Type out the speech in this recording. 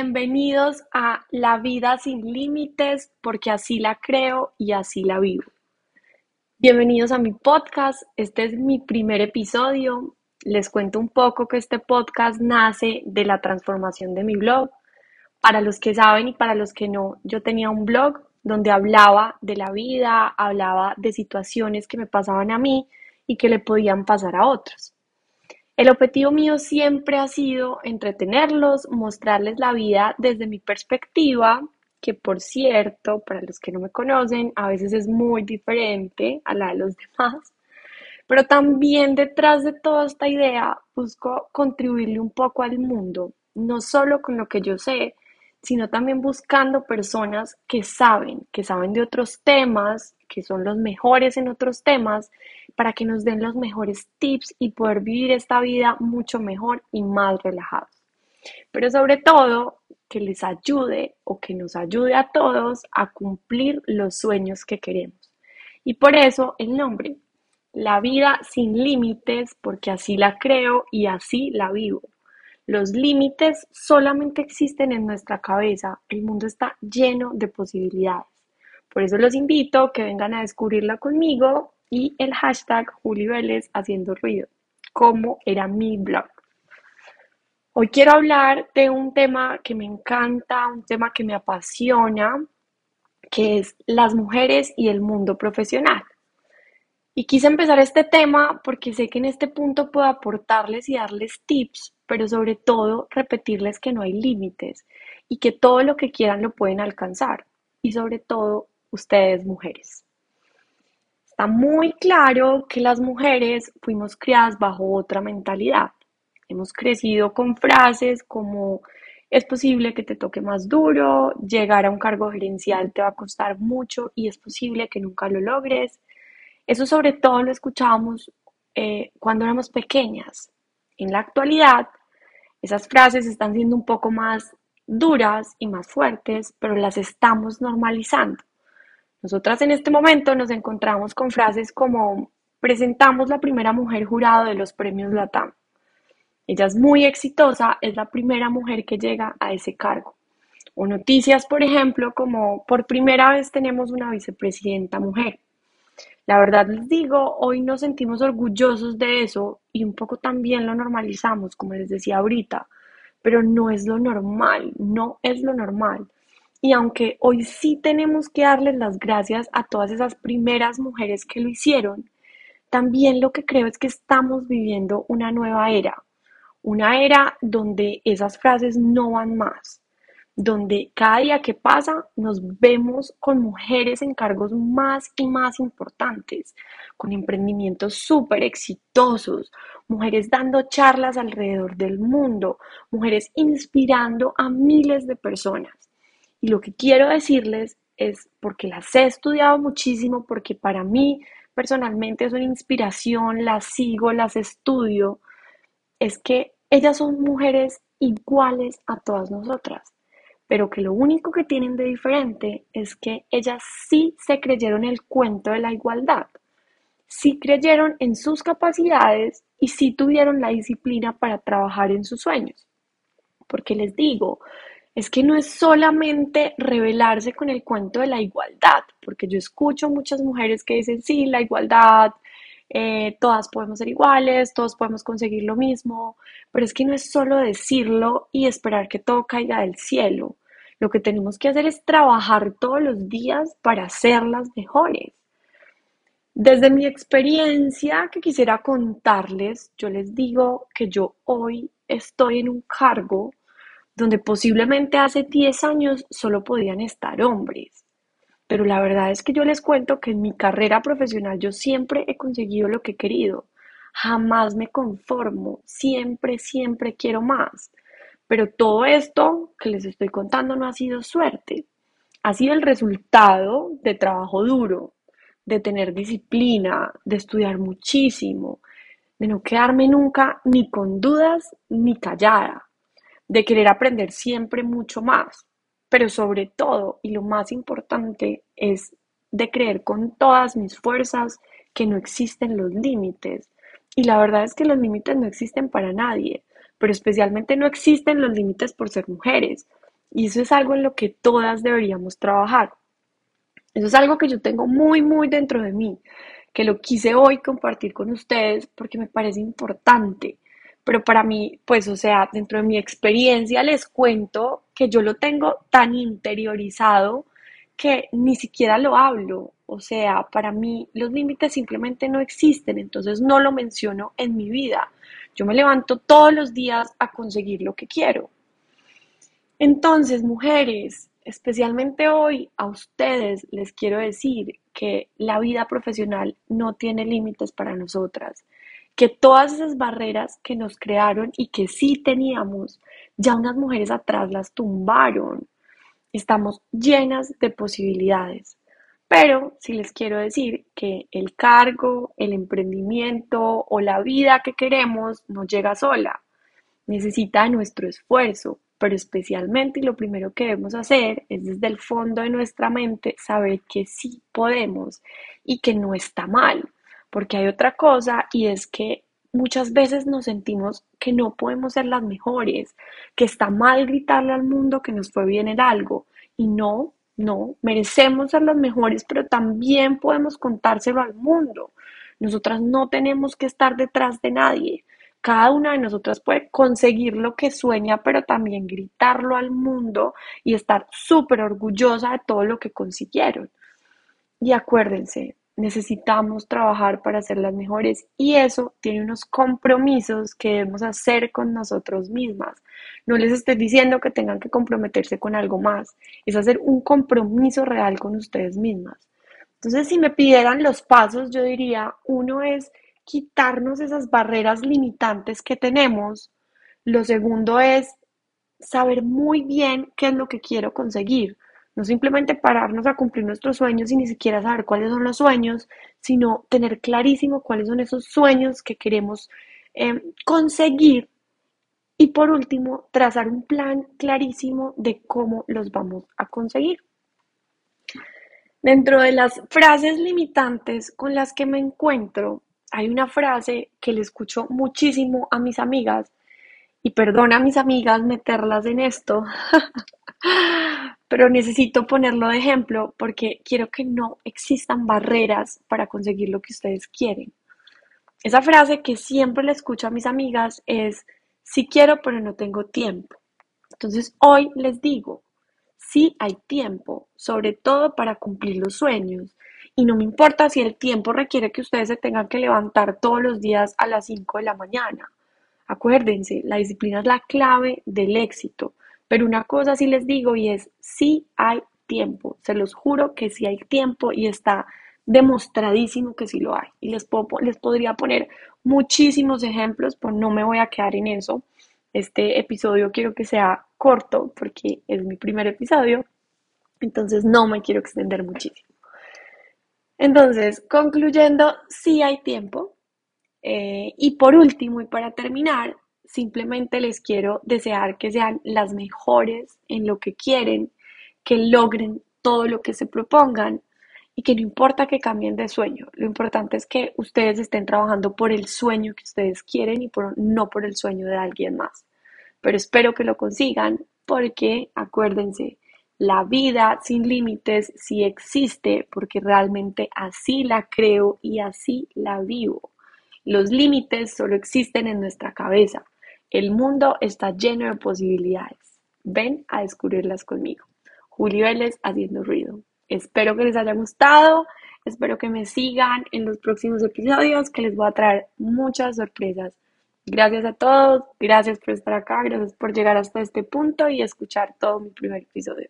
Bienvenidos a La vida sin límites, porque así la creo y así la vivo. Bienvenidos a mi podcast. Este es mi primer episodio. Les cuento un poco que este podcast nace de la transformación de mi blog. Para los que saben y para los que no, yo tenía un blog donde hablaba de la vida, hablaba de situaciones que me pasaban a mí y que le podían pasar a otros. El objetivo mío siempre ha sido entretenerlos, mostrarles la vida desde mi perspectiva, que por cierto, para los que no me conocen, a veces es muy diferente a la de los demás. Pero también detrás de toda esta idea busco contribuirle un poco al mundo, no solo con lo que yo sé, sino también buscando personas que saben, que saben de otros temas, que son los mejores en otros temas, para que nos den los mejores tips y poder vivir esta vida mucho mejor y más relajados. Pero sobre todo, que les ayude o que nos ayude a todos a cumplir los sueños que queremos. Y por eso el nombre, la vida sin límites, porque así la creo y así la vivo. Los límites solamente existen en nuestra cabeza, el mundo está lleno de posibilidades. Por eso los invito que vengan a descubrirla conmigo y el hashtag Juli Vélez haciendo ruido, como era mi blog. Hoy quiero hablar de un tema que me encanta, un tema que me apasiona, que es las mujeres y el mundo profesional. Y quise empezar este tema porque sé que en este punto puedo aportarles y darles tips pero sobre todo repetirles que no hay límites y que todo lo que quieran lo pueden alcanzar y sobre todo ustedes mujeres. Está muy claro que las mujeres fuimos criadas bajo otra mentalidad. Hemos crecido con frases como es posible que te toque más duro, llegar a un cargo gerencial te va a costar mucho y es posible que nunca lo logres. Eso sobre todo lo escuchábamos eh, cuando éramos pequeñas. En la actualidad esas frases están siendo un poco más duras y más fuertes, pero las estamos normalizando. Nosotras en este momento nos encontramos con frases como presentamos la primera mujer jurado de los premios Latam. Ella es muy exitosa, es la primera mujer que llega a ese cargo. O noticias, por ejemplo, como por primera vez tenemos una vicepresidenta mujer. La verdad les digo, hoy nos sentimos orgullosos de eso y un poco también lo normalizamos, como les decía ahorita, pero no es lo normal, no es lo normal. Y aunque hoy sí tenemos que darles las gracias a todas esas primeras mujeres que lo hicieron, también lo que creo es que estamos viviendo una nueva era, una era donde esas frases no van más, donde cada día que pasa nos vemos con mujeres en cargos más y más importantes, con emprendimientos súper exitosos, mujeres dando charlas alrededor del mundo, mujeres inspirando a miles de personas. Y lo que quiero decirles es, porque las he estudiado muchísimo, porque para mí personalmente es una inspiración, las sigo, las estudio, es que ellas son mujeres iguales a todas nosotras pero que lo único que tienen de diferente es que ellas sí se creyeron el cuento de la igualdad, sí creyeron en sus capacidades y sí tuvieron la disciplina para trabajar en sus sueños. Porque les digo, es que no es solamente rebelarse con el cuento de la igualdad, porque yo escucho muchas mujeres que dicen, sí, la igualdad, eh, todas podemos ser iguales, todos podemos conseguir lo mismo, pero es que no es solo decirlo y esperar que todo caiga del cielo. Lo que tenemos que hacer es trabajar todos los días para ser las mejores. Desde mi experiencia que quisiera contarles, yo les digo que yo hoy estoy en un cargo donde posiblemente hace 10 años solo podían estar hombres. Pero la verdad es que yo les cuento que en mi carrera profesional yo siempre he conseguido lo que he querido. Jamás me conformo, siempre, siempre quiero más. Pero todo esto que les estoy contando no ha sido suerte, ha sido el resultado de trabajo duro, de tener disciplina, de estudiar muchísimo, de no quedarme nunca ni con dudas ni callada, de querer aprender siempre mucho más, pero sobre todo, y lo más importante, es de creer con todas mis fuerzas que no existen los límites. Y la verdad es que los límites no existen para nadie pero especialmente no existen los límites por ser mujeres. Y eso es algo en lo que todas deberíamos trabajar. Eso es algo que yo tengo muy, muy dentro de mí, que lo quise hoy compartir con ustedes porque me parece importante. Pero para mí, pues, o sea, dentro de mi experiencia les cuento que yo lo tengo tan interiorizado que ni siquiera lo hablo. O sea, para mí los límites simplemente no existen, entonces no lo menciono en mi vida. Yo me levanto todos los días a conseguir lo que quiero. Entonces, mujeres, especialmente hoy a ustedes les quiero decir que la vida profesional no tiene límites para nosotras, que todas esas barreras que nos crearon y que sí teníamos, ya unas mujeres atrás las tumbaron. Estamos llenas de posibilidades. Pero sí les quiero decir que el cargo, el emprendimiento o la vida que queremos no llega sola. Necesita nuestro esfuerzo, pero especialmente lo primero que debemos hacer es desde el fondo de nuestra mente saber que sí podemos y que no está mal, porque hay otra cosa y es que muchas veces nos sentimos que no podemos ser las mejores, que está mal gritarle al mundo que nos fue bien en algo y no, no, merecemos ser las mejores, pero también podemos contárselo al mundo. Nosotras no tenemos que estar detrás de nadie. Cada una de nosotras puede conseguir lo que sueña, pero también gritarlo al mundo y estar súper orgullosa de todo lo que consiguieron. Y acuérdense, necesitamos trabajar para ser las mejores y eso tiene unos compromisos que debemos hacer con nosotros mismas. No les estoy diciendo que tengan que comprometerse con algo más, es hacer un compromiso real con ustedes mismas. Entonces, si me pidieran los pasos, yo diría, uno es quitarnos esas barreras limitantes que tenemos. Lo segundo es saber muy bien qué es lo que quiero conseguir. No simplemente pararnos a cumplir nuestros sueños y ni siquiera saber cuáles son los sueños, sino tener clarísimo cuáles son esos sueños que queremos eh, conseguir. Y por último, trazar un plan clarísimo de cómo los vamos a conseguir. Dentro de las frases limitantes con las que me encuentro, hay una frase que le escucho muchísimo a mis amigas, y perdona a mis amigas meterlas en esto, pero necesito ponerlo de ejemplo porque quiero que no existan barreras para conseguir lo que ustedes quieren. Esa frase que siempre le escucho a mis amigas es, sí quiero, pero no tengo tiempo. Entonces hoy les digo, sí hay tiempo, sobre todo para cumplir los sueños. Y no me importa si el tiempo requiere que ustedes se tengan que levantar todos los días a las 5 de la mañana. Acuérdense, la disciplina es la clave del éxito. Pero una cosa sí les digo y es, sí hay tiempo. Se los juro que sí hay tiempo y está demostradísimo que sí lo hay. Y les, les podría poner muchísimos ejemplos, pero no me voy a quedar en eso. Este episodio quiero que sea corto porque es mi primer episodio, entonces no me quiero extender muchísimo. Entonces, concluyendo, sí hay tiempo. Eh, y por último, y para terminar, simplemente les quiero desear que sean las mejores en lo que quieren, que logren todo lo que se propongan y que no importa que cambien de sueño, lo importante es que ustedes estén trabajando por el sueño que ustedes quieren y por, no por el sueño de alguien más. Pero espero que lo consigan porque acuérdense, la vida sin límites sí existe porque realmente así la creo y así la vivo. Los límites solo existen en nuestra cabeza. El mundo está lleno de posibilidades. Ven a descubrirlas conmigo. Juli Vélez haciendo ruido. Espero que les haya gustado. Espero que me sigan en los próximos episodios que les voy a traer muchas sorpresas. Gracias a todos, gracias por estar acá, gracias por llegar hasta este punto y escuchar todo mi primer episodio.